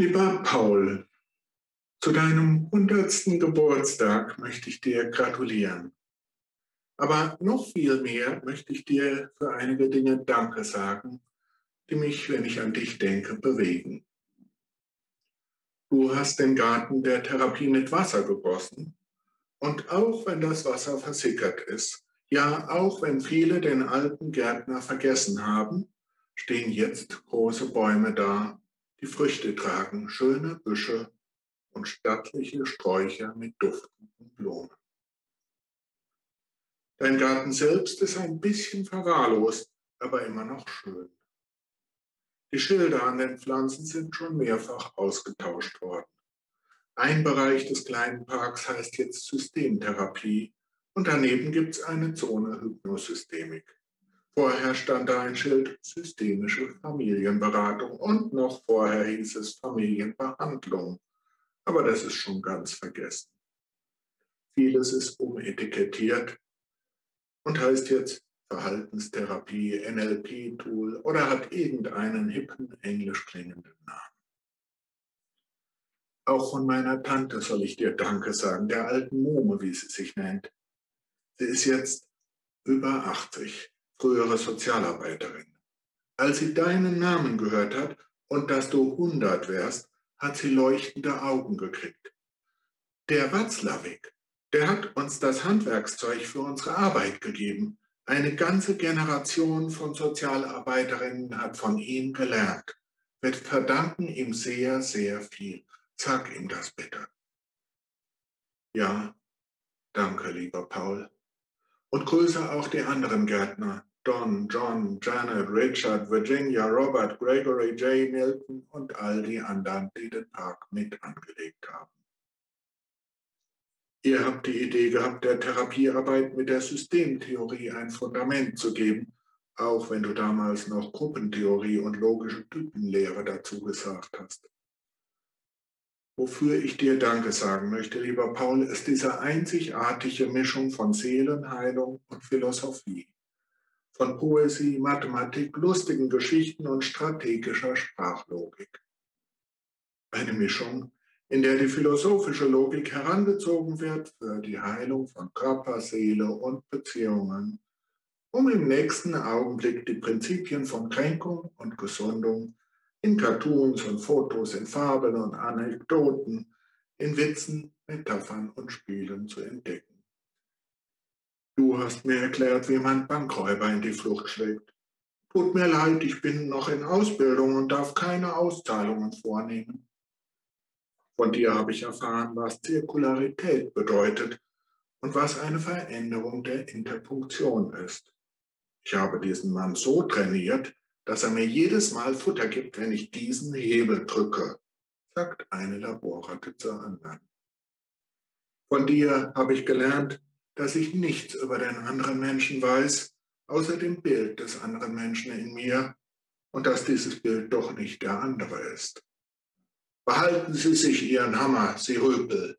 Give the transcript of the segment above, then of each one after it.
Lieber Paul, zu deinem hundertsten Geburtstag möchte ich dir gratulieren. Aber noch viel mehr möchte ich dir für einige Dinge Danke sagen, die mich, wenn ich an dich denke, bewegen. Du hast den Garten der Therapie mit Wasser gegossen und auch wenn das Wasser versickert ist, ja auch wenn viele den alten Gärtner vergessen haben, stehen jetzt große Bäume da, die Früchte tragen, schöne Büsche und stattliche Sträucher mit duftenden Blumen. Dein Garten selbst ist ein bisschen verwahrlost, aber immer noch schön. Die Schilder an den Pflanzen sind schon mehrfach ausgetauscht worden. Ein Bereich des kleinen Parks heißt jetzt Systemtherapie und daneben gibt es eine Zone Hypnosystemik. Vorher stand da ein Schild systemische Familienberatung und noch vorher hieß es Familienbehandlung. Aber das ist schon ganz vergessen. Vieles ist umetikettiert und heißt jetzt Verhaltenstherapie, NLP-Tool oder hat irgendeinen hippen englisch klingenden Namen. Auch von meiner Tante soll ich dir Danke sagen, der alten Mume, wie sie sich nennt. Sie ist jetzt über 80 frühere Sozialarbeiterin. Als sie deinen Namen gehört hat und dass du 100 wärst, hat sie leuchtende Augen gekriegt. Der Watzlawick, der hat uns das Handwerkszeug für unsere Arbeit gegeben. Eine ganze Generation von Sozialarbeiterinnen hat von ihm gelernt. Wir verdanken ihm sehr, sehr viel. Sag ihm das bitte. Ja, danke, lieber Paul. Und grüße auch die anderen Gärtner, Don, John, Janet, Richard, Virginia, Robert, Gregory, J. Milton und all die anderen, die den Park mit angelegt haben. Ihr habt die Idee gehabt, der Therapiearbeit mit der Systemtheorie ein Fundament zu geben, auch wenn du damals noch Gruppentheorie und logische Typenlehre dazu gesagt hast. Wofür ich dir Danke sagen möchte, lieber Paul, ist diese einzigartige Mischung von Seelenheilung und Philosophie von Poesie, Mathematik, lustigen Geschichten und strategischer Sprachlogik. Eine Mischung, in der die philosophische Logik herangezogen wird für die Heilung von Körper, Seele und Beziehungen, um im nächsten Augenblick die Prinzipien von Kränkung und Gesundung in Cartoons und Fotos, in Fabeln und Anekdoten, in Witzen, Metaphern und Spielen zu entdecken. Du hast mir erklärt, wie man Bankräuber in die Flucht schlägt. Tut mir leid, ich bin noch in Ausbildung und darf keine Auszahlungen vornehmen. Von dir habe ich erfahren, was Zirkularität bedeutet und was eine Veränderung der Interpunktion ist. Ich habe diesen Mann so trainiert, dass er mir jedes Mal Futter gibt, wenn ich diesen Hebel drücke, sagt eine Laborratte zur anderen. Von dir habe ich gelernt, dass ich nichts über den anderen Menschen weiß, außer dem Bild des anderen Menschen in mir und dass dieses Bild doch nicht der andere ist. Behalten Sie sich Ihren Hammer, Sie Rüpel.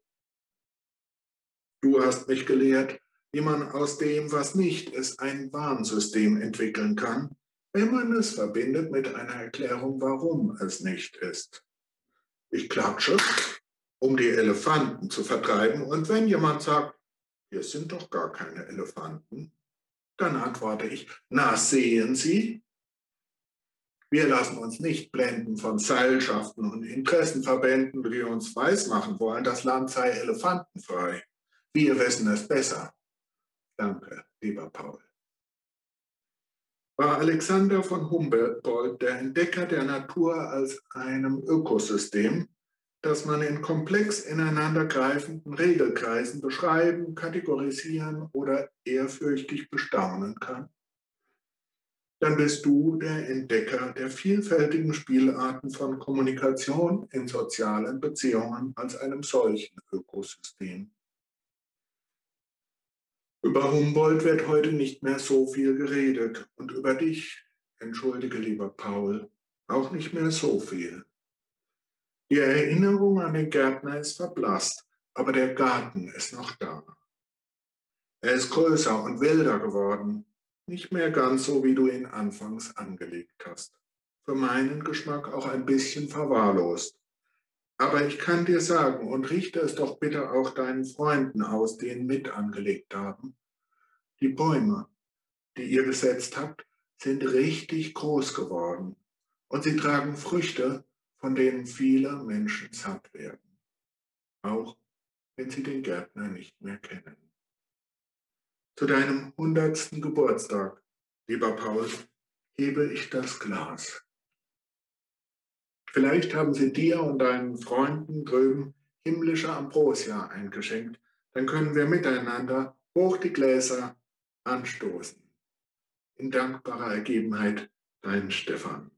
Du hast mich gelehrt, wie man aus dem, was nicht ist, ein Warnsystem entwickeln kann, wenn man es verbindet mit einer Erklärung, warum es nicht ist. Ich klatsche, um die Elefanten zu vertreiben, und wenn jemand sagt, hier sind doch gar keine Elefanten. Dann antworte ich, na sehen Sie, wir lassen uns nicht blenden von Seilschaften und Interessenverbänden, die uns weismachen wollen, das Land sei elefantenfrei. Wir wissen es besser. Danke, lieber Paul. War Alexander von Humboldt der Entdecker der Natur als einem Ökosystem, das man in komplex ineinandergreifenden Regelkreisen beschreiben, kategorisieren oder ehrfürchtig bestaunen kann, dann bist du der Entdecker der vielfältigen Spielarten von Kommunikation in sozialen Beziehungen als einem solchen Ökosystem. Über Humboldt wird heute nicht mehr so viel geredet und über dich, entschuldige lieber Paul, auch nicht mehr so viel. Die Erinnerung an den Gärtner ist verblasst, aber der Garten ist noch da. Er ist größer und wilder geworden, nicht mehr ganz so, wie du ihn anfangs angelegt hast. Für meinen Geschmack auch ein bisschen verwahrlost. Aber ich kann dir sagen, und richte es doch bitte auch deinen Freunden aus, die ihn mit angelegt haben, die Bäume, die ihr gesetzt habt, sind richtig groß geworden und sie tragen Früchte, von denen viele Menschen satt werden, auch wenn sie den Gärtner nicht mehr kennen. Zu deinem hundertsten Geburtstag, lieber Paul, hebe ich das Glas. Vielleicht haben sie dir und deinen Freunden drüben himmlische Ambrosia eingeschenkt. Dann können wir miteinander hoch die Gläser anstoßen. In dankbarer Ergebenheit, dein Stefan.